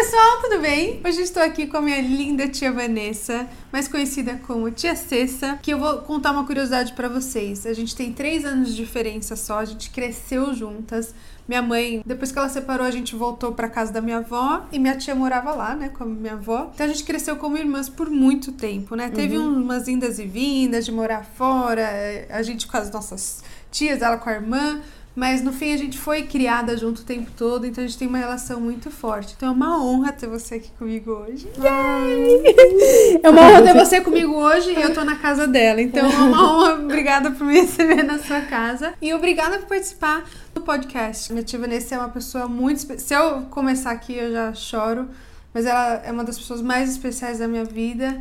pessoal, tudo bem? Hoje estou aqui com a minha linda tia Vanessa, mais conhecida como Tia Cessa, que eu vou contar uma curiosidade para vocês. A gente tem três anos de diferença só, a gente cresceu juntas. Minha mãe, depois que ela separou, a gente voltou para casa da minha avó e minha tia morava lá, né, com a minha avó. Então a gente cresceu como irmãs por muito tempo, né? Teve Uhum. umas indas e vindas de morar fora, a gente com as nossas tias, ela com a irmã. Mas no fim a gente foi criada junto o tempo todo, então a gente tem uma relação muito forte. Então é uma honra ter você aqui comigo hoje. É uma honra ter você comigo hoje e eu tô na casa dela. Então é uma honra. Obrigada por me receber na sua casa. E obrigada por participar do podcast. Minha tia Vanessa é uma pessoa muito especial. Se eu começar aqui, eu já choro. Mas ela é uma das pessoas mais especiais da minha vida.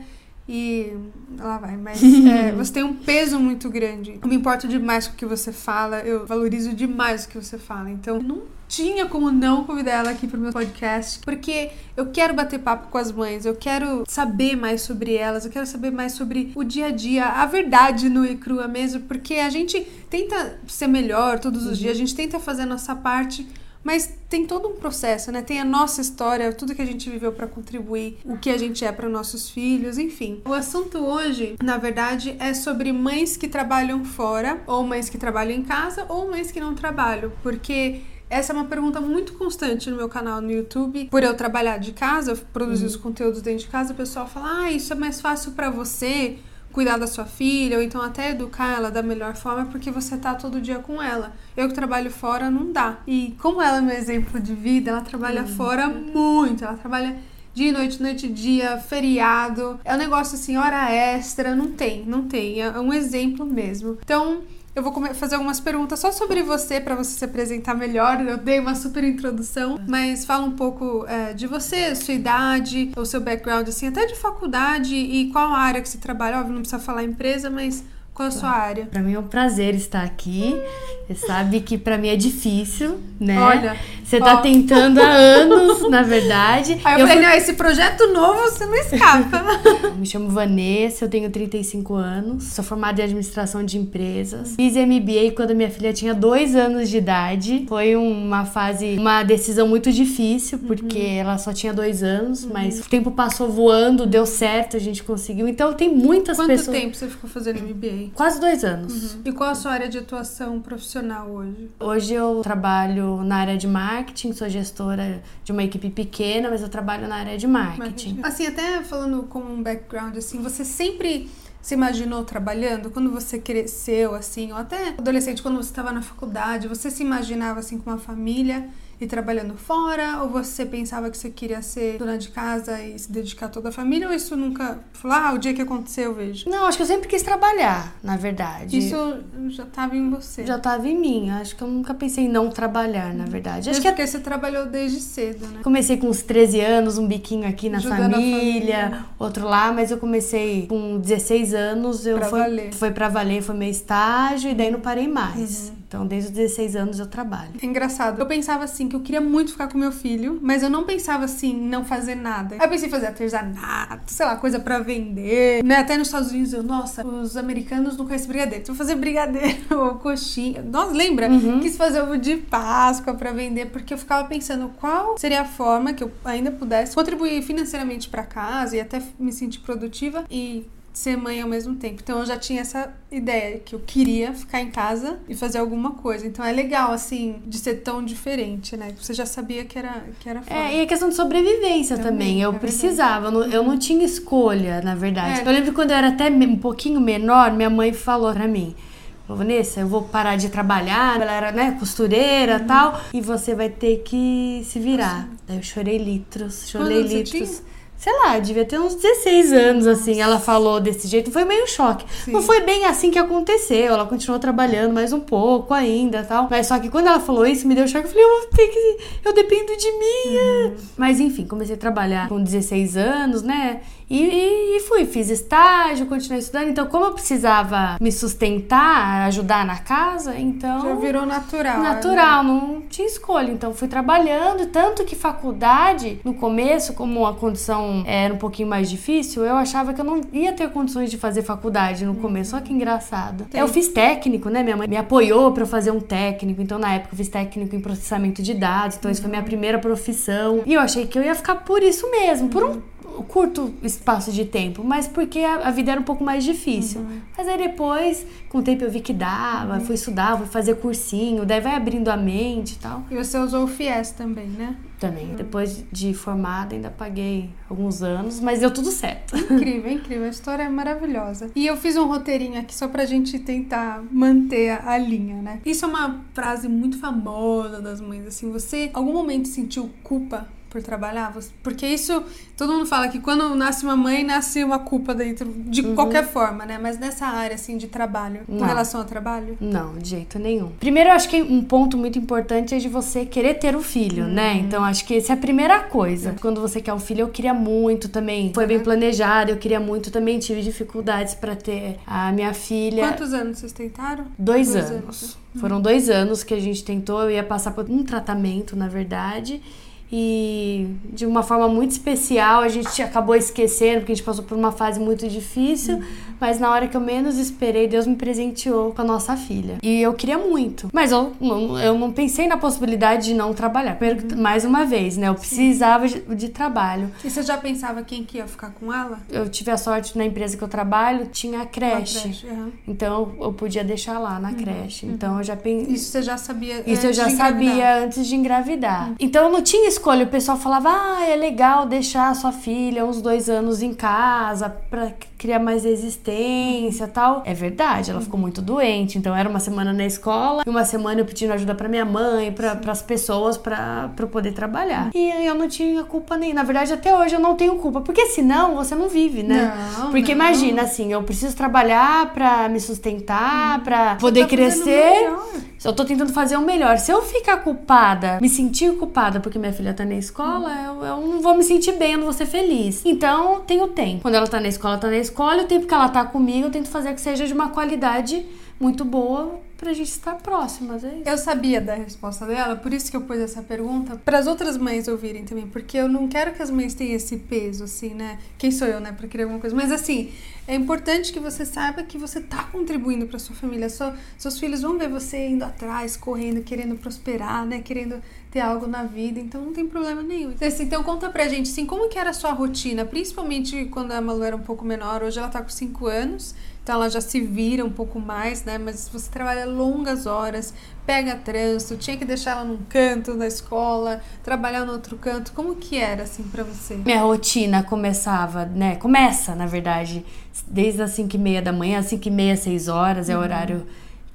E lá vai, mas é, você tem um peso muito grande. Eu me importo demais com o que você fala, eu valorizo demais o que você fala. Então, não tinha como não convidar ela aqui pro meu podcast, porque eu quero bater papo com as mães, eu quero saber mais sobre elas, eu quero saber mais sobre o dia a dia, a verdade no e crua mesmo, porque a gente tenta ser melhor todos os dias, a gente tenta fazer a nossa parte. Mas tem todo um processo, né? Tem a nossa história, tudo que a gente viveu para contribuir, o que a gente é para nossos filhos, enfim. O assunto hoje, na verdade, é sobre mães que trabalham fora, ou mães que trabalham em casa, ou mães que não trabalham, porque essa é uma pergunta muito constante no meu canal no YouTube. Por eu trabalhar de casa, produzir os conteúdos dentro de casa, o pessoal fala: "Ah, isso é mais fácil para você." Cuidar da sua filha, ou então até educar ela da melhor forma, porque você tá todo dia com ela. Eu que trabalho fora, não dá. E como ela é meu exemplo de vida, ela trabalha fora muito. Ela trabalha dia noite, noite e dia, feriado. É um negócio assim, hora extra, não tem, não tem. É um exemplo mesmo. Então, eu vou fazer algumas perguntas só sobre você para você se apresentar melhor. Eu dei uma super introdução, mas fala um pouco é, de você, sua idade, o seu background, assim, até de faculdade e qual área que você trabalha. Óbvio, não precisa falar empresa, mas qual a sua área? Pra mim é um prazer estar aqui. Você sabe que pra mim é difícil, né? Olha, Você tá ó. tentando há anos, na verdade. Aí eu, falei, não, esse projeto novo você não escapa. Eu me chamo Vanessa, eu tenho 35 anos, sou formada em administração de empresas. Fiz MBA quando minha filha tinha dois anos de idade. Foi uma fase, uma decisão muito difícil, porque ela só tinha dois anos, mas o tempo passou voando, deu certo, a gente conseguiu. Então tem muitas Quanto pessoas. tempo você ficou fazendo MBA? Quase dois anos. E qual a sua área de atuação profissional hoje? Hoje eu trabalho na área de marketing, sou gestora de uma equipe pequena, mas eu trabalho na área de marketing. Assim, até falando como um background, assim, você sempre se imaginou trabalhando? Quando você cresceu, assim, ou até adolescente, quando você estava na faculdade, você se imaginava, assim, com uma família e trabalhando fora? Ou você pensava que você queria ser dona de casa e se dedicar a toda a família? Ou isso nunca... Falou, ah, o dia que aconteceu, eu vejo. Não, acho que eu sempre quis trabalhar, na verdade. Isso já estava em você. já estava em mim. Acho que eu nunca pensei em não trabalhar, na verdade. Acho que porque você trabalhou desde cedo, né? Comecei com uns 13 anos, um biquinho aqui na família, família. outro lá, mas eu comecei com 16 anos, eu Pra foi, valer. foi pra valer, foi meu estágio e daí não parei mais. Uhum. Então, desde os 16 anos eu trabalho. É engraçado. Eu pensava assim que eu queria muito ficar com meu filho, mas eu não pensava assim em não fazer nada. Aí eu pensei em fazer artesanato, sei lá, coisa pra vender. Né? Até nos Estados Unidos eu, nossa, os americanos não conhecem brigadeiro. Vou fazer brigadeiro ou coxinha. Nossa, lembra? Quis fazer ovo de Páscoa pra vender, porque eu ficava pensando qual seria a forma que eu ainda pudesse contribuir financeiramente pra casa e até me sentir produtiva e ser mãe ao mesmo tempo. Então eu já tinha essa ideia que eu queria ficar em casa e fazer alguma coisa. Então é legal assim de ser tão diferente, né? Você já sabia que era que era foda. É, e a questão de sobrevivência Também, também. é Eu verdade. precisava, eu não, eu não tinha escolha, na verdade. É. Eu lembro que quando eu era até um pouquinho menor, minha mãe falou pra mim. Vanessa, eu vou parar de trabalhar, ela era, né, costureira Uhum. e tal, e você vai ter que se virar. Daí eu chorei litros, chorei você litros. Sei lá, devia ter uns 16 anos, assim. Ela falou desse jeito, foi meio choque. Sim. Não foi bem assim que aconteceu. Ela continuou trabalhando mais um pouco ainda tal. Mas só que quando ela falou isso, me deu choque. Eu falei, eu vou ter que. Eu dependo de mim. é. Mas enfim, comecei a trabalhar com 16 anos, né? E, e- fui, fiz estágio, continuei estudando. Então, como eu precisava me sustentar, ajudar na casa, então. Já virou natural. né? Natural, não tinha escolha. Então fui trabalhando, tanto que faculdade, no começo, como uma condição era um pouquinho mais difícil, eu achava que eu não ia ter condições de fazer faculdade no começo. Olha que engraçado. Sim. Eu fiz técnico, né? Minha mãe me apoiou pra eu fazer um técnico. Então, na época, eu fiz técnico em processamento de dados. Então, isso foi minha primeira profissão. E eu achei que eu ia ficar por isso mesmo, por um curto espaço de tempo, mas porque a, a vida era um pouco mais difícil. Mas aí depois, com o tempo eu vi que dava, fui estudar, fui fazer cursinho, daí vai abrindo a mente e tal. E você usou o FIES também, né? Também, depois de formada, ainda paguei alguns anos, mas deu tudo certo. Incrível, incrível. A história é maravilhosa. E eu fiz um roteirinho aqui só pra gente tentar manter a, a linha, né? Isso é uma frase muito famosa das mães, assim, você algum momento sentiu culpa por trabalhar? Porque isso, todo mundo fala que quando nasce uma mãe, nasce uma culpa dentro, de qualquer forma, né? Mas nessa área, assim, de trabalho, com Não. relação ao trabalho? Não, de jeito nenhum. Primeiro, eu acho que um ponto muito importante é de você querer ter um filho, né? Então, acho que essa é a primeira coisa. Quando você quer um filho, eu queria muito também. Foi bem planejado, eu queria muito também. Tive dificuldades pra ter a minha filha. Quantos anos vocês tentaram? Dois, Dois anos. Foram dois anos que a gente tentou. Eu ia passar por um tratamento, na verdade. E de uma forma muito especial, a gente acabou esquecendo, porque a gente passou por uma fase muito difícil. Mas na hora que eu menos esperei, Deus me presenteou com a nossa filha. E eu queria muito. Mas eu, não- eu não pensei na possibilidade de não trabalhar. Primeiro, mais uma vez, né? Eu precisava de, de trabalho. E você já pensava quem que ia ficar com ela? Eu tive a sorte na empresa que eu trabalho, tinha a Uma creche. aham. Então eu podia deixar lá na creche. Então eu já pensei. Isso você já sabia Isso eu antes já de engravidar? sabia antes de engravidar. Então eu não tinha escolha. O pessoal falava: ah, é legal deixar a sua filha uns dois anos em casa pra criar mais resistência tal. É verdade, ela ficou muito doente. Então era uma semana na escola e uma semana eu pedindo ajuda pra minha mãe, para as pessoas, pra pra eu poder trabalhar. E eu não tinha culpa nem. Na verdade, até hoje eu não tenho culpa. Porque senão você não vive, né? Não, Porque não. imagina assim, eu preciso trabalhar pra me sustentar, pra poder Tá fazendo crescer. melhor. Se eu tô tentando fazer o melhor. Se eu ficar culpada, me sentir culpada porque minha filha tá na escola, eu, eu não vou me sentir bem, eu não vou ser feliz. Então, tem o tempo. Quando ela tá na escola, tá na escola, e o tempo que ela tá comigo, eu tento fazer que seja de uma qualidade muito boa pra gente estar próximas. É isso. Eu sabia da resposta dela, por isso que eu pus essa pergunta, para as outras mães ouvirem também, porque eu não quero que as mães tenham esse peso, assim, né? Quem sou eu, né, para criar alguma coisa? Mas assim, é importante que você saiba que você tá contribuindo para sua família. Só, seus filhos vão ver você indo atrás, correndo, querendo prosperar, né? Querendo ter algo na vida, então não tem problema nenhum. Assim, Então conta pra gente, assim, como que era a sua rotina, principalmente quando a Malu era um pouco menor, hoje ela tá com 5 anos, então ela já se vira um pouco mais, né? Mas você trabalha longas horas, pega trânsito, tinha que deixar ela num canto da escola, trabalhar no outro canto. Como que era assim pra você? Minha rotina começava, né? Começa, na verdade, desde as 5 e meia da manhã, 5 e meia, 6 horas, é o horário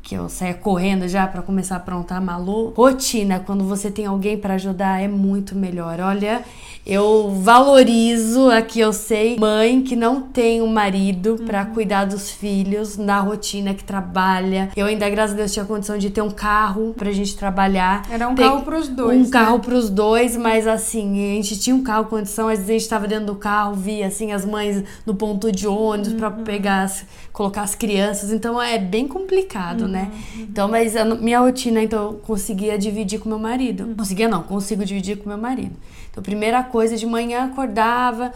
que eu saia correndo já pra começar a aprontar a Malu. Rotina, quando você tem alguém pra ajudar, é muito melhor. Olha, eu valorizo aqui, eu sei, mãe que não tem um marido pra cuidar dos filhos na rotina que trabalha. Eu ainda, graças a Deus, tinha condição de ter um carro pra gente trabalhar. Era um Tem- carro pros dois. Um né? carro pros dois, mas assim, a gente tinha um carro com condição, às vezes a gente tava dentro do carro, via assim as mães no ponto de ônibus pra Uhum. pegar, as- colocar as crianças, então é bem complicado, né? Uhum. Então, mas a minha rotina, então, eu conseguia dividir com meu marido. Uhum. Conseguia não, consigo dividir com meu marido. Então, primeira coisa, de manhã acordava,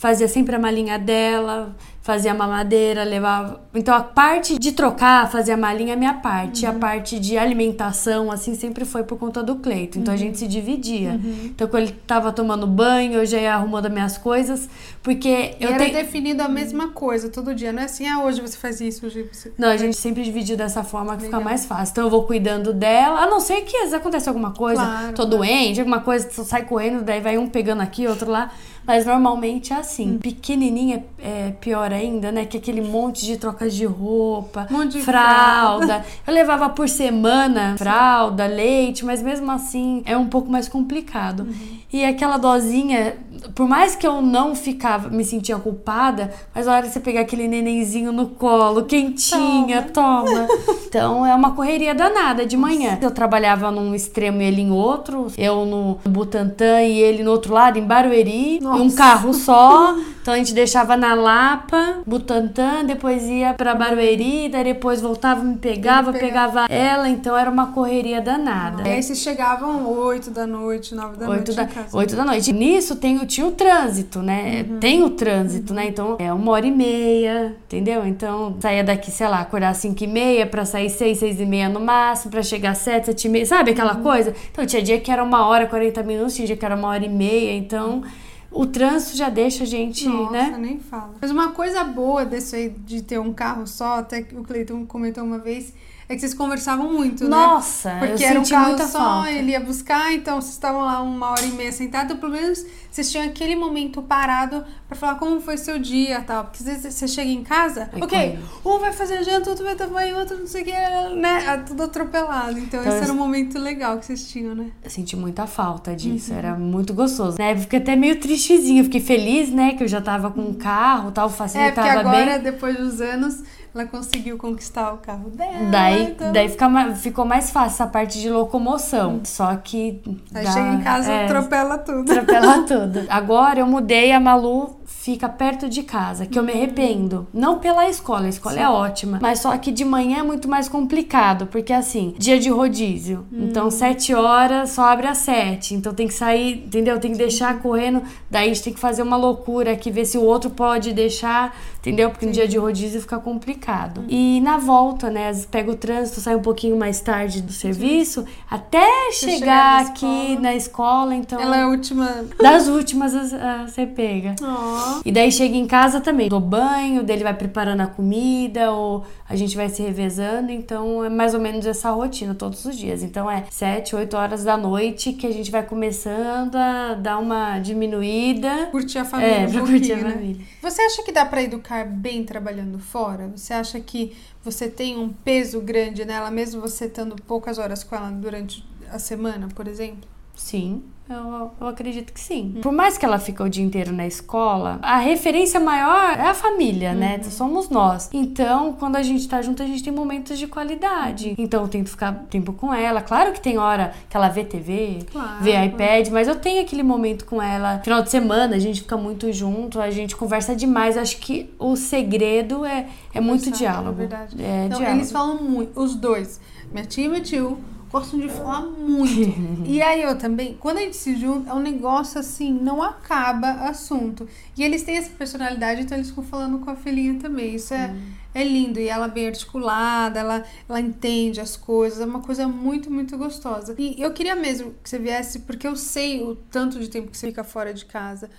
fazia sempre a malinha dela, fazia a mamadeira, levava. Então a parte de trocar, fazer a malinha é minha parte. Uhum. A parte de alimentação, assim, sempre foi por conta do Cleito. Então a gente se dividia. Uhum. Então quando ele tava tomando banho, eu já ia arrumando as minhas coisas. Porque E eu era tenho. definido a mesma coisa todo dia, não é assim, ah, hoje você faz isso, hoje você. Não, a gente sempre dividiu dessa forma que fica Legal. mais fácil. Então eu vou cuidando dela, a não ser que às vezes acontece alguma coisa, Claro, tô doente, alguma coisa, sai correndo, daí vai um pegando aqui, outro lá. Mas normalmente é assim. Hum. Pequenininha é pior ainda, né? Que aquele monte de trocas de roupa, Um monte de fralda. Eu levava por semana fralda, leite, mas mesmo assim é um pouco mais complicado. Uhum. E aquela dosinha, por mais que eu não ficava, me sentia culpada, mas a hora de você pegar aquele nenenzinho no colo, quentinha, toma. Então é uma correria danada de manhã. Eu trabalhava num extremo e ele em outro, eu no Butantã e ele no outro lado, em Barueri, em um Nossa. carro só. Então a gente deixava na Lapa, Butantã, depois ia pra Barueri, daí depois voltava, me pegava, pegava ela, então era uma correria danada. E aí vocês chegavam 8 da noite, 9 da Oito noite da, casa. oito da noite. Nisso tem, tinha o trânsito, né? Uhum. Tem o trânsito, né? Então é uma hora e meia, entendeu? Então saía daqui, sei lá, acordar às cinco e meia pra sair seis, seis e meia no máximo, pra chegar às sete, sete e meia, sabe aquela Uhum. coisa? Então tinha dia que era uma hora, 40 minutos, tinha dia que era uma hora e meia, então o trânsito já deixa a gente, Nossa, né? nem fala. Mas uma coisa boa desse aí de ter um carro só, até que o Cleiton comentou uma vez, é que vocês conversavam muito, né? Nossa, Porque eu era um senti carro muita só, falta. ele ia buscar, então vocês estavam lá uma hora e meia sentados, pelo menos vocês tinham aquele momento parado pra falar como foi seu dia e tal. Porque às vezes você chega em casa, ok, corre. um vai fazer janta, outro vai tomar banho, outro não sei o que, né? É Tudo atropelado. Então, Então, esse era um momento legal que vocês tinham, né? Eu senti muita falta disso, Uhum. era muito gostoso. Né? Fiquei até meio tristezinha, fiquei feliz, né, que eu já tava com um carro, tal, É, porque facilitava agora, bem. depois dos anos, ela conseguiu conquistar o carro dela. Daí, então... daí fica ma- ficou mais fácil essa parte de locomoção. Só que. Aí dá- chega em casa, é, atropela tudo. atropela tudo. Agora eu mudei, a Malu fica perto de casa, que eu me arrependo. Não pela escola, a escola é ótima. Mas só que de manhã é muito mais complicado, porque assim, dia de rodízio. Então, sete horas só abre às sete. Então tem que sair, entendeu? Tem que deixar correndo. Daí a gente tem que fazer uma loucura aqui, ver se o outro pode deixar, entendeu? Porque no dia de rodízio fica complicado. E na volta, né? Às vezes pega o trânsito, sai um pouquinho mais tarde do serviço, até chegar chegar na aqui na escola. Então. Ela é a última. Das últimas você pega. Ó. E daí chega em casa também, dou banho, dele vai preparando a comida, ou a gente vai se revezando, então é mais ou menos essa rotina todos os dias. Então é 7, 8 horas da noite que a gente vai começando a dar uma diminuída. Curtir a família É, um pra pouquinho, curtir a né? família. Você acha que dá pra educar bem trabalhando fora? Você acha que você tem um peso grande nela, mesmo você estando poucas horas com ela durante a semana, por exemplo? Sim. Eu, eu acredito que sim. Por mais que ela fique o dia inteiro na escola, a referência maior é a família, né? Somos nós. Então, quando a gente tá junto, a gente tem momentos de qualidade. Então, eu tento ficar tempo com ela. Claro que tem hora que ela vê TV, Claro, vê iPad, mas eu tenho aquele momento com ela. Final de semana, a gente fica muito junto, a gente conversa demais. Acho que o segredo é, é muito Conversar, diálogo. É verdade. É Então, diálogo. eles falam muito, os dois, minha tia e meu tio, gostam de falar muito. e aí eu também, quando a gente se junta, é um negócio assim, não acaba assunto. E eles têm essa personalidade, então eles ficam falando com a filhinha também. Isso é, é lindo. E ela bem articulada, ela, ela entende as coisas, é uma coisa muito, muito gostosa. E eu queria mesmo que você viesse, porque eu sei o tanto de tempo que você fica fora de casa.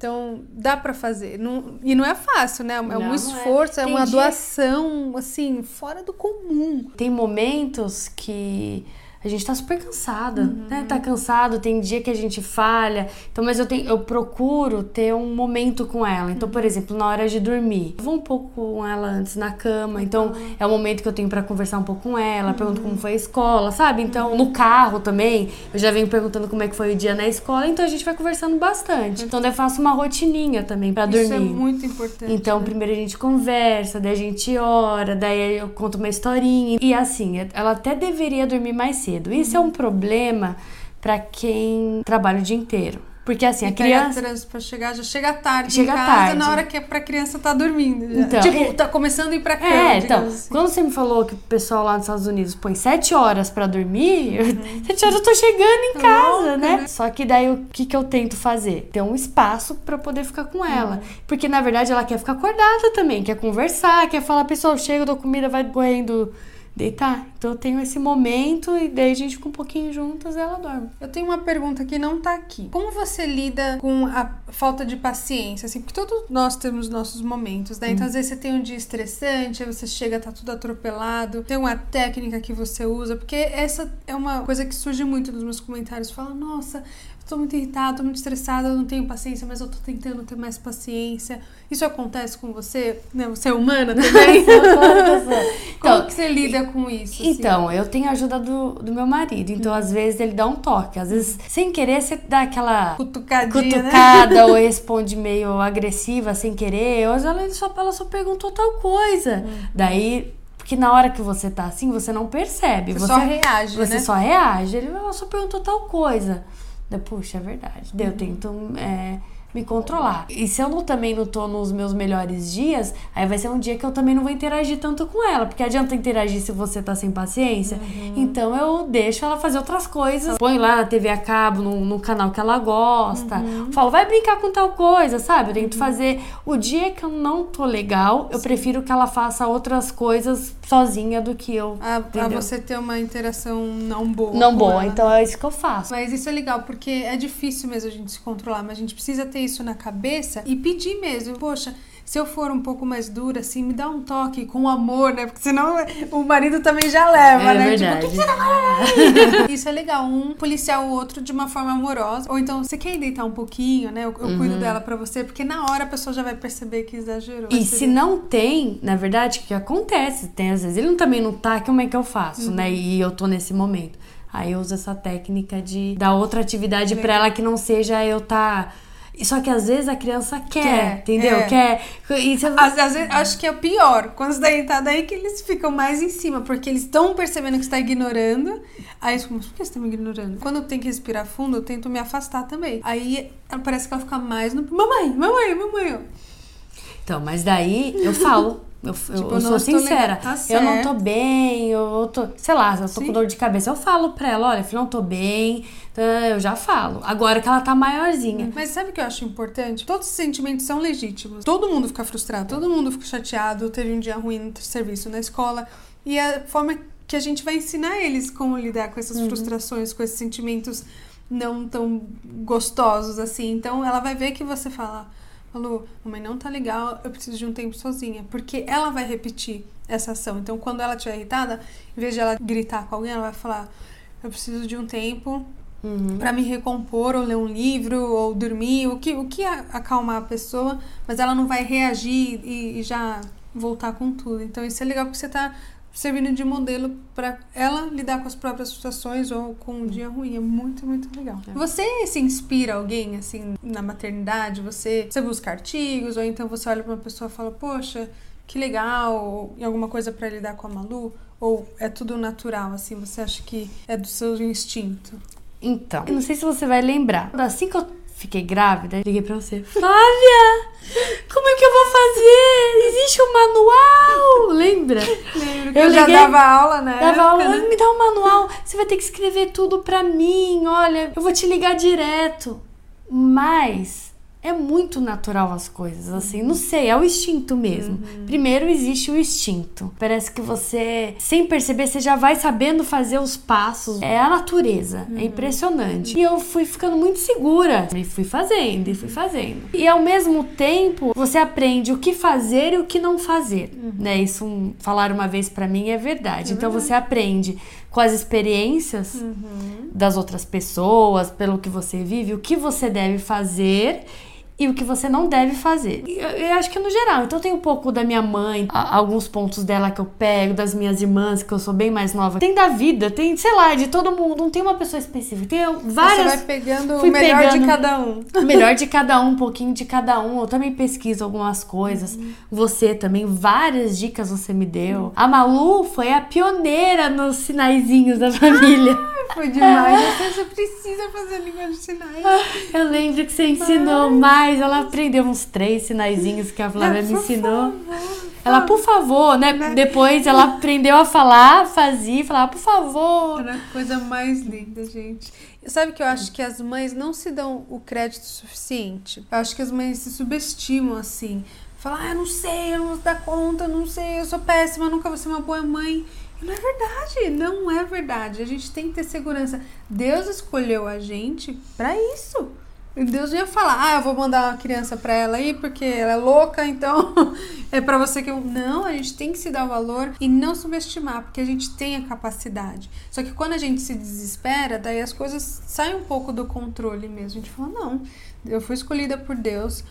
Então, dá pra fazer. Não, e não é fácil, né? É Não, um é. esforço, é, Tem uma dia- doação, assim, fora do comum. Tem momentos que a gente tá super cansada, Uhum. né? Tá cansado, tem dia que a gente falha. Então, mas eu tenho, eu procuro ter um momento com ela. Então, Uhum. por exemplo, na hora de dormir, eu vou um pouco com ela antes na cama. Então, Uhum. é o momento que eu tenho pra conversar um pouco com ela, pergunto como foi a escola, sabe? Então, no carro também, eu já venho perguntando como é que foi o dia na escola, então a gente vai conversando bastante. Então, daí eu faço uma rotininha também pra dormir. Isso é muito importante. Então, né? primeiro a gente conversa, daí a gente ora, daí eu conto uma historinha. E assim, ela até deveria dormir mais cedo. Isso é um problema pra quem trabalha o dia inteiro. Porque assim, a E pega criança. trânsito pra chegar, já chega tarde Chega em casa, tarde. na hora que é pra criança tá dormindo. já. Então, tipo, é- tá começando a ir pra cama, É, então, assim. quando você me falou que o pessoal lá nos Estados Unidos põe sete horas pra dormir, eu- Uhum. sete horas eu tô chegando em Tá casa, louca, né? né? Só que daí o que, que eu tento fazer? Ter um espaço pra poder ficar com ela. Uhum. Porque na verdade ela quer ficar acordada também, quer conversar, quer falar, pessoal, chega da comida, vai correndo deitar. Então eu tenho esse momento e daí a gente fica um pouquinho juntas e ela dorme. Eu tenho uma pergunta que não tá aqui. Como você lida com a falta de paciência? Assim, porque todos nós temos nossos momentos, né? Então, às vezes você tem um dia estressante, aí você chega, tá tudo atropelado. Tem uma técnica que você usa, porque essa é uma coisa que surge muito nos meus comentários. Fala, nossa, tô muito irritada, tô muito estressada, eu não tenho paciência, mas eu tô tentando ter mais paciência. Isso acontece com você? Né? Você é humana também? Como Então, que você lida com isso? assim? Então, eu tenho a ajuda do, do meu marido. Então, às vezes, ele dá um toque. Às vezes, sem querer, você dá aquela Cutucadinha, né? cutucada ou responde meio agressiva sem querer. Hoje ela só, ela só perguntou tal coisa. Hum. Daí, porque na hora que você tá assim, você não percebe. Você só reage, Você né? só reage. Ele ela só perguntou tal coisa. Puxa, é verdade. Daí eu tento é, me controlar. E se eu não, também não tô nos meus melhores dias, aí vai ser um dia que eu também não vou interagir tanto com ela. Porque adianta interagir se você tá sem paciência. Uhum. Então eu deixo ela fazer outras coisas. Põe lá na TV a cabo, no, no canal que ela gosta. Uhum. Falo, vai brincar com tal coisa, sabe? Eu tento uhum. fazer. O dia que eu não tô legal, eu Sim. prefiro que ela faça outras coisas sozinha do que eu. A, a você ter uma interação não boa. Não boa, ela. então é isso que eu faço. Mas isso é legal, porque é difícil mesmo a gente se controlar, mas a gente precisa ter isso na cabeça e pedir mesmo. Poxa, se eu for um pouco mais dura, assim, me dá um toque com amor, né? Porque senão o marido também já leva, é né? Verdade. Tipo, que que Isso é legal. Um policiar o outro de uma forma amorosa. Ou então, você quer deitar um pouquinho, né? Eu, eu uhum. cuido dela pra você, porque na hora a pessoa já vai perceber que exagerou. E se não tem, na verdade, o que acontece? Tem às vezes, ele também não tá, como é que eu faço, uhum. né? E eu tô nesse momento. Aí eu uso essa técnica de dar outra atividade para ela que não seja eu tá só que às vezes a criança quer, quer entendeu? É. Quer. E você... às, às, vezes, acho que é o pior. Quando você tá deitado aí que eles ficam mais em cima, porque eles estão percebendo que você tá ignorando. Aí eles ficam, por que você tá me ignorando? Quando eu tenho que respirar fundo, eu tento me afastar também. Aí parece que ela fica mais no. Mamãe, mamãe, mamãe. Então, mas daí eu falo. Eu, tipo, eu, eu sou sincera. Tá eu não tô bem, eu tô. Sei lá, eu tô Sim. com dor de cabeça. Eu falo pra ela, olha, filho, não tô bem. Então, eu já falo. Agora que ela tá maiorzinha. Mas sabe o que eu acho importante? Todos os sentimentos são legítimos. Todo mundo fica frustrado, todo mundo fica chateado, teve um dia ruim no serviço, na escola. E a forma que a gente vai ensinar eles como lidar com essas uhum. frustrações, com esses sentimentos não tão gostosos assim. Então ela vai ver que você fala falou, mamãe não tá legal, eu preciso de um tempo sozinha. Porque ela vai repetir essa ação. Então, quando ela estiver irritada, em vez de ela gritar com alguém, ela vai falar, eu preciso de um tempo uhum. para me recompor, ou ler um livro, ou dormir, o que, o que acalmar a pessoa, mas ela não vai reagir e, e já voltar com tudo. Então, isso é legal porque você tá servindo de modelo para ela lidar com as próprias situações ou com um dia ruim. É muito, muito legal. É. Você se inspira alguém, assim, na maternidade? Você, você busca artigos? Ou então você olha para uma pessoa e fala, poxa, que legal, e alguma coisa para lidar com a Malu? Ou é tudo natural, assim? Você acha que é do seu instinto? Então, eu não sei se você vai lembrar. Assim que eu fiquei grávida, liguei pra você. Flávia! Como é que eu vou fazer? Existe um manual! Lembra? Lembro que eu, eu liguei, já dava aula, né? Dava aula, né? me dá um manual. Você vai ter que escrever tudo pra mim. Olha, eu vou te ligar direto. Mas é muito natural as coisas, assim, não sei, é o instinto mesmo. Uhum. Primeiro existe o instinto. Parece que você, sem perceber, você já vai sabendo fazer os passos. É a natureza, é uhum. é impressionante. E eu fui ficando muito segura e fui fazendo e fui fazendo. E ao mesmo tempo, você aprende o que fazer e o que não fazer, uhum. né? Isso um, falaram uma vez para mim é verdade. É então você aprende com as experiências uhum. das outras pessoas, pelo que você vive, o que você deve fazer e o que você não deve fazer. Eu, eu, acho que no geral. Então tem um pouco da minha mãe, a, alguns pontos dela que eu pego, das minhas irmãs, que eu sou bem mais nova. Tem da vida, tem, sei lá, de todo mundo. Não tem uma pessoa específica. Tem várias. Você vai pegando o melhor pegando, de cada um. O melhor de cada um, um pouquinho de cada um. Eu também pesquiso algumas coisas. Uhum. Você também, várias dicas você me deu. Uhum. A Malu foi a pioneira nos sinaizinhos da família. Ah, foi demais. Você precisa fazer língua de sinais. Eu lembro que você ensinou mais sinais, ela aprendeu uns três sinaizinhos que a Flávia me ensinou. Ela, por favor, né? né? Depois ela aprendeu a falar, fazia, falar, por favor. Era a coisa mais linda, gente. Sabe que eu acho que as mães não se dão o crédito suficiente? Eu acho que as mães se subestimam assim. Falar, ah, eu não sei, eu não vou dar conta, eu não sei, eu sou péssima, eu nunca vou ser uma boa mãe. E não é verdade, não é verdade. A gente tem que ter segurança. Deus escolheu a gente para isso. Deus ia falar, ah, eu vou mandar uma criança para ela aí porque ela é louca, então é para você que eu. Não, a gente tem que se dar valor e não subestimar, porque a gente tem a capacidade. Só que quando a gente se desespera, daí as coisas saem um pouco do controle mesmo. A gente fala, não, eu fui escolhida por Deus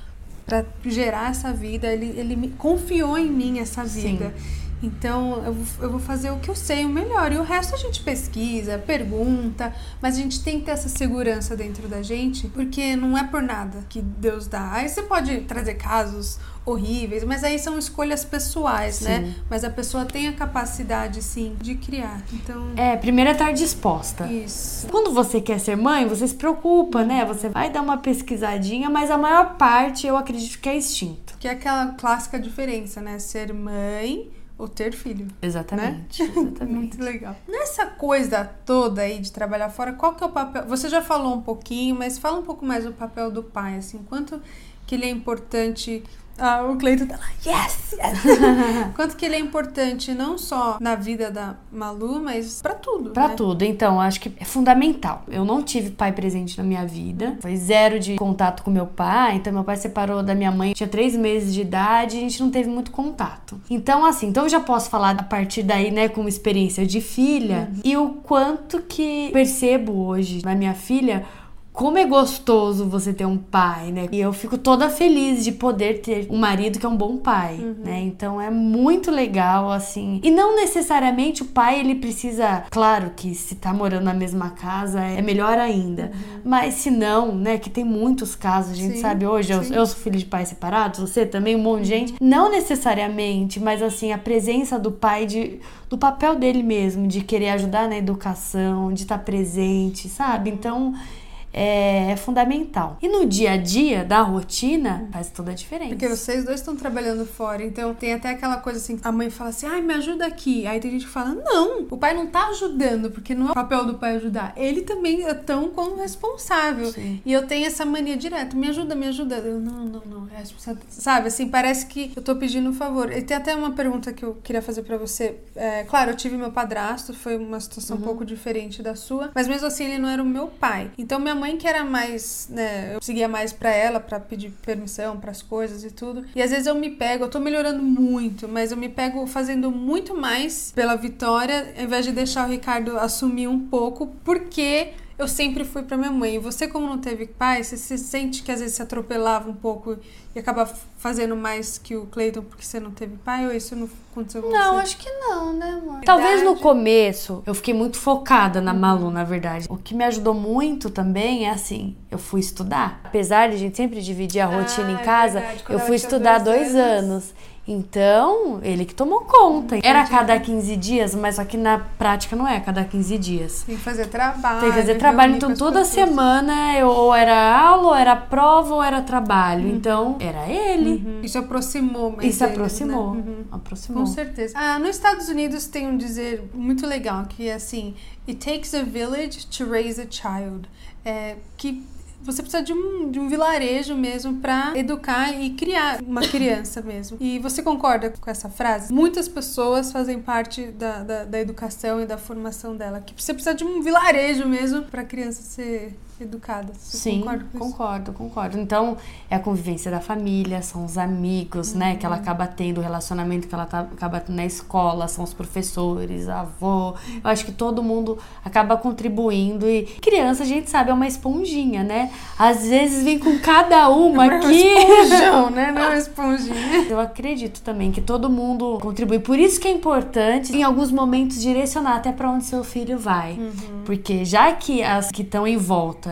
para gerar essa vida, ele, ele me confiou em mim essa vida. Sim. Então eu, eu vou fazer o que eu sei o melhor. E o resto a gente pesquisa, pergunta, mas a gente tem que ter essa segurança dentro da gente, porque não é por nada que Deus dá. Aí você pode trazer casos horríveis, mas aí são escolhas pessoais, né? sim. né? Mas a pessoa tem a capacidade, sim, de criar. Então. É, primeiro é estar disposta. Isso. Quando você quer ser mãe, você se preocupa, né? Você vai dar uma pesquisadinha, mas a maior parte eu acredito que é instinto. Que é aquela clássica diferença, né? Ser mãe ou ter filho. Exatamente. Né? exatamente. Muito legal. Nessa coisa toda aí de trabalhar fora, qual que é o papel? Você já falou um pouquinho, mas fala um pouco mais do papel do pai, assim, quanto que ele é importante ah, o Cleiton tá lá, yes! yes. Quanto que ele é importante não só na vida da Malu, mas para tudo. Para né? tudo. Então, acho que é fundamental. Eu não tive pai presente na minha vida. Foi zero de contato com meu pai. Então, meu pai separou da minha mãe, tinha três meses de idade e a gente não teve muito contato. Então, assim, então eu já posso falar a partir daí, né, com experiência de filha uhum. e o quanto que percebo hoje na minha filha como é gostoso você ter um pai, né? E eu fico toda feliz de poder ter um marido que é um bom pai, uhum. né? Então é muito legal, assim. E não necessariamente o pai, ele precisa. Claro que se tá morando na mesma casa é melhor ainda. Uhum. Mas se não, né? Que tem muitos casos, a gente sim, sabe hoje. Eu, eu, sou filho de pais separados, você também, um monte de gente. Não necessariamente, mas assim, a presença do pai, de, do papel dele mesmo, de querer ajudar na educação, de estar tá presente, sabe? Então é, é, fundamental. E no dia a dia da rotina faz toda a diferença. Porque vocês dois estão trabalhando fora, então tem até aquela coisa assim, a mãe fala assim, ai, me ajuda aqui. Aí tem gente que fala, não, o pai não tá ajudando, porque não é o papel do pai ajudar. Ele também é tão como responsável. Sim. E eu tenho essa mania direta, me ajuda, me ajuda. Eu, não, não, não, é sabe, assim, parece que eu tô pedindo um favor. E tem até uma pergunta que eu queria fazer para você. É, claro, eu tive meu padrasto, foi uma situação uhum. um pouco diferente da sua, mas mesmo assim ele não era o meu pai. Então minha mãe que era mais, né, eu seguia mais para ela para pedir permissão para as coisas e tudo. E às vezes eu me pego, eu tô melhorando muito, mas eu me pego fazendo muito mais pela Vitória, ao invés de deixar o Ricardo assumir um pouco, porque eu sempre fui para minha mãe. E você, como não teve pai, você se sente que às vezes se atropelava um pouco e acaba fazendo mais que o Cleiton porque você não teve pai? Ou isso não aconteceu com não, você? acho que não, né, amor? Talvez no começo eu fiquei muito focada na Malu, na verdade. O que me ajudou muito também é assim, eu fui estudar. Apesar de a gente sempre dividir a rotina ah, em é casa, é eu fui estudar dois anos. anos. Então, ele que tomou conta. Entendi. Era a cada 15 dias, mas só que na prática não é a cada 15 dias. Tem que fazer trabalho. Tem que fazer trabalho. Então, toda semana, eu, ou era aula, ou era prova, ou era trabalho. Uhum. Então, era ele. Uhum. Isso aproximou mais Isso aproximou. Né? Uhum. Aproximou. Com certeza. Ah, nos Estados Unidos tem um dizer muito legal, que é assim... It takes a village to raise a child. É, que você precisa de um, de um vilarejo mesmo para educar e criar uma criança mesmo. E você concorda com essa frase? Muitas pessoas fazem parte da, da, da educação e da formação dela. Que você precisa de um vilarejo mesmo para criança ser educada. Sim, concordo, concordo. Então, é a convivência da família, são os amigos, uhum. né, que ela uhum. acaba tendo, o relacionamento que ela tá, acaba tendo na escola, são os professores, a avó. Eu acho que todo mundo acaba contribuindo e criança, a gente sabe, é uma esponjinha, né? Às vezes vem com cada uma é aqui. Esponjão, né? Não é uma esponjinha. Eu acredito também que todo mundo contribui. Por isso que é importante, em alguns momentos, direcionar até para onde seu filho vai. Uhum. Porque já que as que estão em volta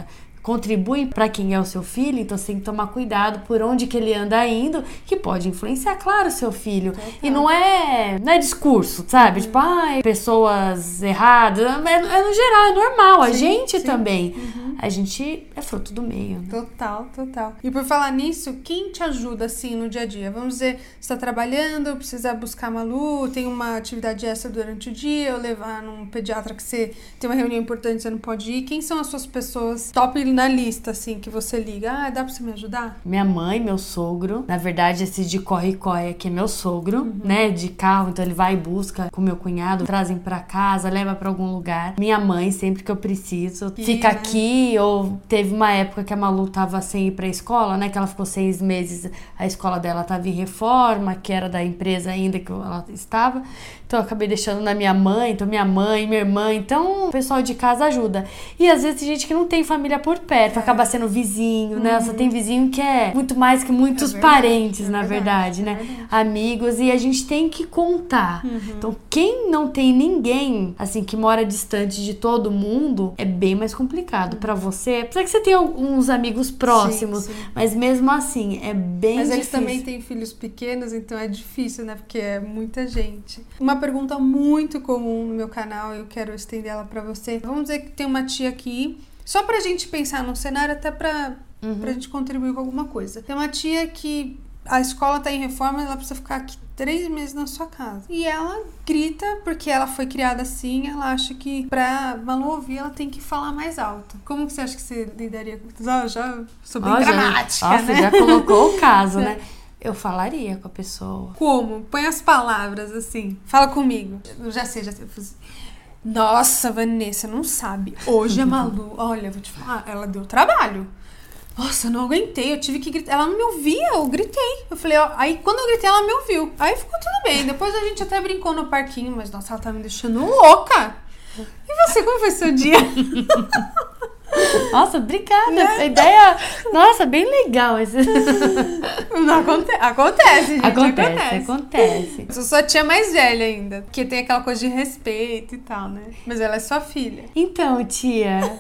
contribui para quem é o seu filho, então você tem que tomar cuidado por onde que ele anda indo, que pode influenciar, claro, o seu filho. Total. E não é, não é discurso, sabe? Uhum. Tipo, ai, pessoas erradas. É, é, no geral, é normal. Sim, a gente sim. também. Uhum. A gente é fruto do meio. Né? Total, total. E por falar nisso, quem te ajuda assim no dia a dia? Vamos dizer, você tá trabalhando, precisa buscar Malu, tem uma atividade extra durante o dia, ou levar num pediatra que você tem uma reunião importante, você não pode ir. Quem são as suas pessoas top na lista, assim, que você liga? Ah, dá pra você me ajudar? Minha mãe, meu sogro. Na verdade, esse de corre-corre aqui é meu sogro, uhum. né? De carro, então ele vai e busca com meu cunhado, trazem para casa, leva para algum lugar. Minha mãe, sempre que eu preciso, fica né? aqui ou teve uma época que a Malu tava sem ir pra escola, né? Que ela ficou seis meses, a escola dela tava em reforma, que era da empresa ainda que ela estava. Então eu acabei deixando na minha mãe, então minha mãe, minha irmã, então o pessoal de casa ajuda. E às vezes tem gente que não tem família por perto, É. acaba sendo vizinho, né? Só tem vizinho que é muito mais que muitos É verdade, parentes, é na verdade, verdade, é né? verdade. Uhum. Amigos, e a gente tem que contar. Então, quem não tem ninguém, assim, que mora distante de todo mundo, é bem mais complicado pra você. Apesar que você tem uns amigos próximos, sim. mas mesmo assim, é bem Mas eles difícil. também têm filhos pequenos, então é difícil, né? Porque é muita gente. Uma pergunta muito comum no meu canal, eu quero estender ela pra você. Vamos dizer que tem uma tia aqui, só pra gente pensar num cenário, até pra, Uhum. pra gente contribuir com alguma coisa. Tem uma tia que a escola tá em reforma, ela precisa ficar aqui três meses na sua casa. E ela grita, porque ela foi criada assim, ela acha que pra Malu ouvir, ela tem que falar mais alto. Como que você acha que você lidaria com isso? Ah, já sou bem já- dramática, Nossa, né? já colocou o caso, né? Eu falaria com a pessoa. Como? Põe as palavras assim. Fala comigo. Eu já sei, já sei. Nossa, Vanessa, não sabe. Hoje a Malu, olha, vou te falar, ela deu trabalho. Nossa, eu não aguentei, eu tive que gritar. Ela não me ouvia, eu gritei. Eu falei, ó, aí quando eu gritei, ela me ouviu. Aí ficou tudo bem. Depois a gente até brincou no parquinho, mas nossa, ela tá me deixando louca. E você, como foi seu dia? Nossa, obrigada. A ideia. Nossa, bem legal. Esse... Não aconte acontece, gente. Acontece, acontece. Eu sou sua tia mais velha ainda, porque tem aquela coisa de respeito e tal, né? Mas ela é sua filha. Então, tia,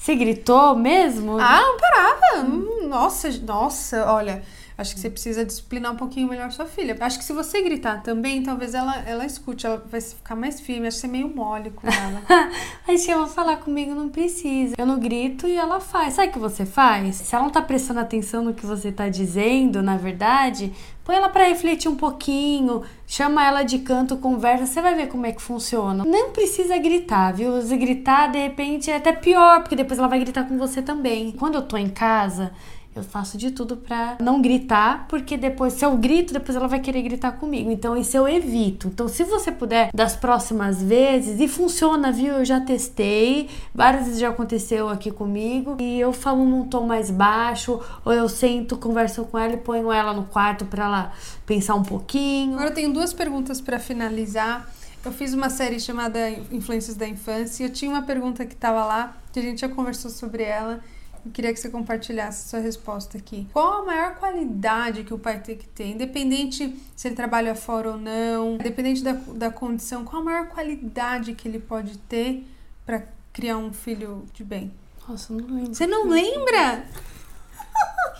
você gritou mesmo? Ah, não parava. Hum, Nossa, nossa, olha. Acho que você precisa disciplinar um pouquinho melhor sua filha. Acho que se você gritar também, talvez ela, ela escute, ela vai ficar mais firme. Acho que você é meio mole com ela. Tia, ela falar comigo não precisa. Eu não grito e ela faz. Sabe o que você faz? Se ela não tá prestando atenção no que você tá dizendo, na verdade, põe ela pra refletir um pouquinho, chama ela de canto, conversa, você vai ver como é que funciona. Não precisa gritar, viu? Se gritar, de repente, é até pior, porque depois ela vai gritar com você também. Quando eu tô em casa, eu faço de tudo pra não gritar, porque depois, se eu grito, depois ela vai querer gritar comigo. Então, isso eu evito. Então, se você puder, das próximas vezes, e funciona, viu? Eu já testei, várias vezes já aconteceu aqui comigo, e eu falo num tom mais baixo, ou eu sento, converso com ela e ponho ela no quarto pra ela pensar um pouquinho. Agora eu tenho duas perguntas pra finalizar. Eu fiz uma série chamada Influências da Infância e eu tinha uma pergunta que tava lá, que a gente já conversou sobre ela. Eu queria que você compartilhasse sua resposta aqui. Qual a maior qualidade que o pai tem que ter? Independente se ele trabalha fora ou não, independente da, da condição, qual a maior qualidade que ele pode ter pra criar um filho de bem? Nossa, eu não lembro. Você não lembra?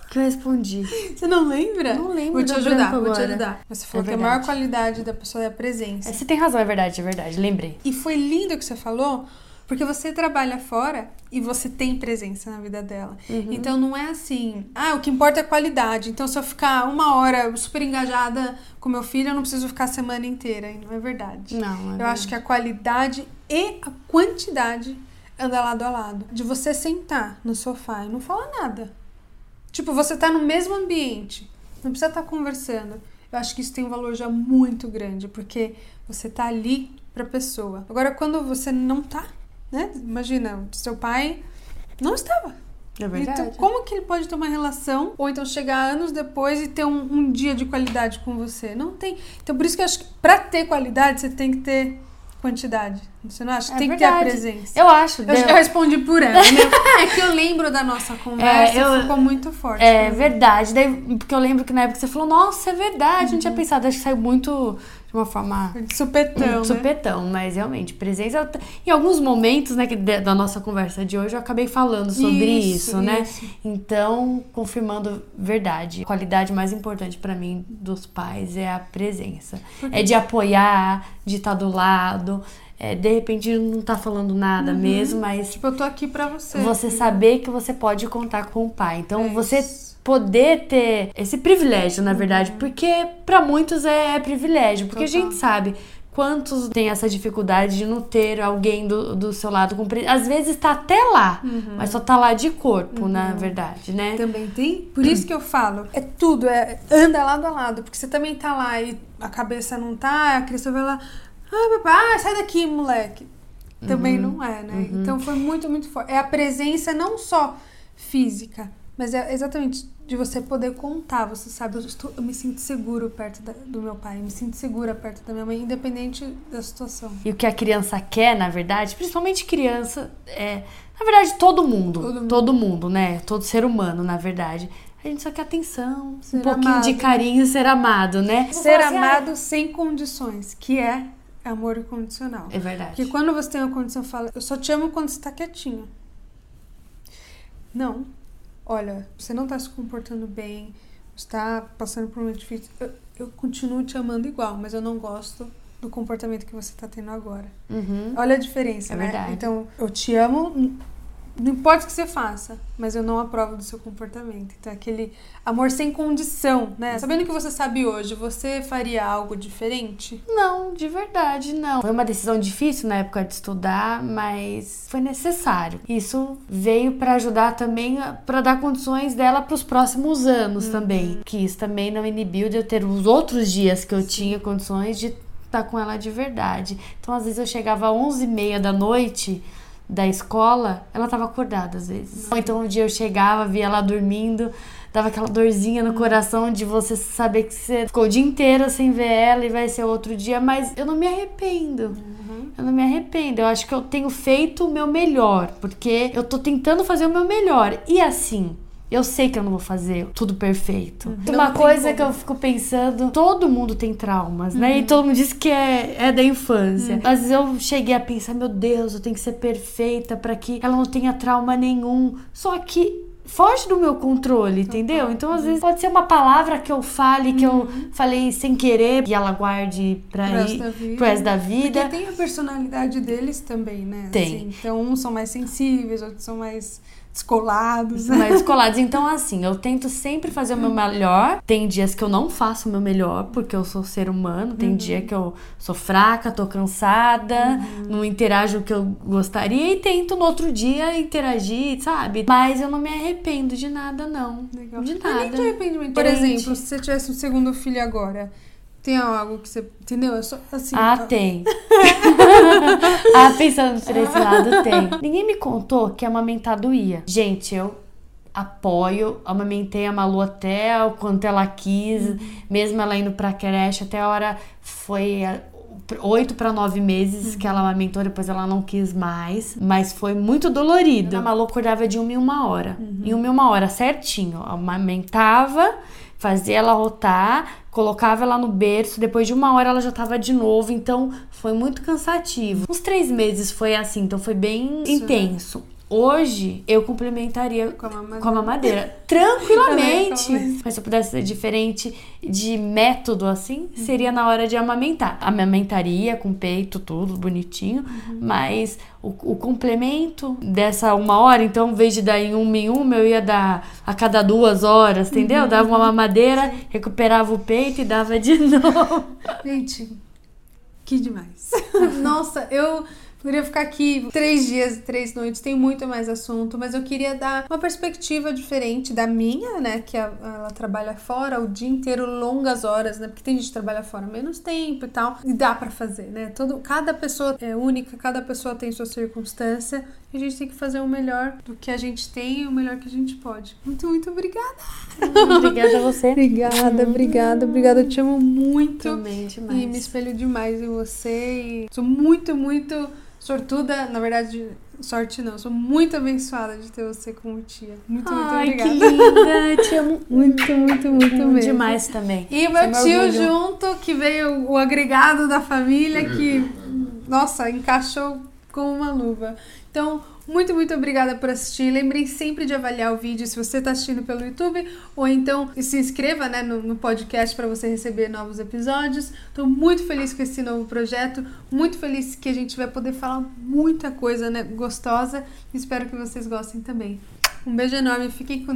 O que eu respondi? Você não lembra? Não lembro, Vou te deu ajudar, vou te ajudar. Você falou É que a maior qualidade da pessoa é a presença. É, Você tem razão, é verdade, é verdade. Lembrei. E foi lindo o que você falou, porque você trabalha fora e você tem presença na vida dela. Então não é assim, ah, o que importa é a qualidade. Então se eu ficar uma hora super engajada com meu filho, eu não preciso ficar a semana inteira. E não é verdade. Não, é Eu acho que a qualidade e a quantidade andam lado a lado. De você sentar no sofá e não falar nada. Tipo, você tá no mesmo ambiente. Não precisa estar conversando. Eu acho que isso tem um valor já muito grande, porque você tá ali pra pessoa. Agora, quando você não tá, né? Imagina, seu pai não estava. É verdade. Então, como que ele pode ter uma relação, ou então chegar anos depois e ter um, um dia de qualidade com você? Não tem. Então, por isso que eu acho que pra ter qualidade, você tem que ter quantidade. Você não acha? É tem que ter a verdade. presença. Eu acho. Eu, eu respondi por ela, né? É que eu lembro da nossa conversa, É, eu- ficou muito forte. É verdade. Daí, porque eu lembro que na época você falou, nossa, é verdade, não tinha pensado. Acho que saiu muito de uma forma. Supetão, né? supetão, mas realmente, presença. t- Em alguns momentos, né, da nossa conversa de hoje, eu acabei falando sobre Isso, isso, né? isso. Então, confirmando verdade. A qualidade mais importante pra mim dos pais é a presença. É de apoiar, de estar do lado. É, de repente não tá falando nada mesmo, mas Tipo, eu tô aqui pra você. você saber que você pode contar com o pai. Então, É você. Poder ter esse privilégio, na verdade, porque pra muitos é, privilégio, porque Total. a gente sabe quantos têm essa dificuldade de não ter alguém do, do seu lado com pre- às vezes tá até lá, mas só tá lá de corpo, na verdade, né? Também tem. Por isso que eu falo, é tudo, é anda lado a lado, porque você também tá lá e a cabeça não tá, a criança vai lá, ah, papai, sai daqui, moleque. também não é, né? Então foi muito, muito forte. É a presença não só física, mas é exatamente de você poder contar. Você sabe, eu, estou, eu me sinto seguro perto da- do meu pai, eu me sinto segura perto da minha mãe, independente da situação. E o que a criança quer, na verdade, principalmente criança, é. Na verdade, todo mundo. Todo Todo mundo. mundo, né? Todo ser humano, na verdade. A gente só quer atenção, um Ser pouquinho amado. de carinho, ser amado, né? Ser assim, amado sem condições, que é amor incondicional. "Ah, É verdade. Porque quando você tem uma condição, fala, eu só te amo quando você tá quietinho. Não. Olha, você não tá se comportando bem, você tá passando por um momento difícil. Eu, eu continuo te amando igual, mas eu não gosto do comportamento que você tá tendo agora. Uhum. Olha a diferença, É né? verdade. Então, eu te amo, não importa o que você faça, mas eu não aprovo do seu comportamento. Então, aquele amor sem condição, né? Sabendo que você sabe hoje, você faria algo diferente? Não, de verdade, não. Foi uma decisão difícil na época de estudar, mas foi necessário. Isso veio pra ajudar também para dar condições dela para os próximos anos também. Que isso também não inibiu de eu ter os outros dias que eu tinha condições de estar com ela de verdade. Então, às vezes eu chegava às 11h30 da noite da escola, ela tava acordada às vezes. Então um dia eu chegava, via ela dormindo, dava aquela dorzinha no coração de você saber que você ficou o dia inteiro sem ver ela e vai ser outro dia, mas eu não me arrependo. Eu não me arrependo. Eu acho que eu tenho feito o meu melhor, porque eu tô tentando fazer o meu melhor. E assim, eu sei que eu não vou fazer tudo perfeito. Não uma coisa que eu fico pensando, todo mundo tem traumas, né? E todo mundo diz que é, é da infância. Às vezes eu cheguei a pensar, meu Deus, eu tenho que ser perfeita pra que ela não tenha trauma nenhum. Só que foge do meu controle, entendeu? Então, às vezes, pode ser uma palavra que eu fale, que eu falei sem querer, e ela guarde pra ir pro resto da vida. Porque tem a personalidade deles também, né? Tem. Assim, então, uns são mais sensíveis, outros são mais descolados. né? mais colados. Então, assim, eu tento sempre fazer o meu melhor. Tem dias que eu não faço o meu melhor, porque eu sou ser humano. Tem dia que eu sou fraca, tô cansada, não interajo o que eu gostaria. E tento no outro dia interagir, sabe? Mas eu não me arrependo de nada, não. Legal. De Mas nem nada. de arrependimento. Por exemplo, se você tivesse um segundo filho agora, tem algo que você. Entendeu? É só assim. Ah, ó, tem. ah, pensando por esse lado, tem. Ninguém me contou que amamentar doía. Gente, eu apoio, amamentei a Malu até o quanto ela quis, mesmo ela indo pra creche, até a hora foi a- oito para nove meses que ela amamentou, depois ela não quis mais, mas foi muito dolorido. A Malu acordava de uma em uma hora, em uma em uma hora, certinho, amamentava, fazia ela rotar, colocava ela no berço, depois de uma hora ela já tava de novo, então foi muito cansativo. Uns três meses foi assim, então foi bem intenso. Hoje eu complementaria Com a mamadeira. com a mamadeira. Tranquilamente. Mas se eu pudesse ser diferente de método assim, seria na hora de amamentar. Amamentaria com peito, tudo bonitinho, mas o, o complemento dessa uma hora, então, em vez de dar em uma em uma, eu ia dar a cada duas horas, entendeu? Dava uma mamadeira, recuperava o peito e dava de novo. Gente, que demais. Nossa, eu poderia ficar aqui três dias e três noites, tem muito mais assunto, mas eu queria dar uma perspectiva diferente da minha, né? Que a- ela trabalha fora o dia inteiro, longas horas, né? Porque tem gente que trabalha fora menos tempo e tal. E dá pra fazer, né? Todo, cada pessoa é única, cada pessoa tem sua circunstância. E a gente tem que fazer o melhor do que a gente tem e o melhor que a gente pode. Muito, muito obrigada. Obrigada a você. Obrigada, obrigada, obrigada. Eu te amo muito. Também E me demais. espelho demais em você e sou muito, muito sortuda, na verdade, sorte não, sou muito abençoada de ter você como tia. Muito, muito Ai, que obrigada. linda. Te amo Muito, muito, muito mesmo. demais também. E é meu tio orgulho. junto, que veio o agregado da família, que, nossa, encaixou como uma luva. Então, muito, muito obrigada por assistir. Lembrem sempre de avaliar o vídeo se você está assistindo pelo YouTube, ou então se inscreva né, no, no podcast para você receber novos episódios. Estou muito feliz com esse novo projeto, muito feliz que a gente vai poder falar muita coisa né, gostosa. Espero que vocês gostem também. Um beijo enorme, fiquem com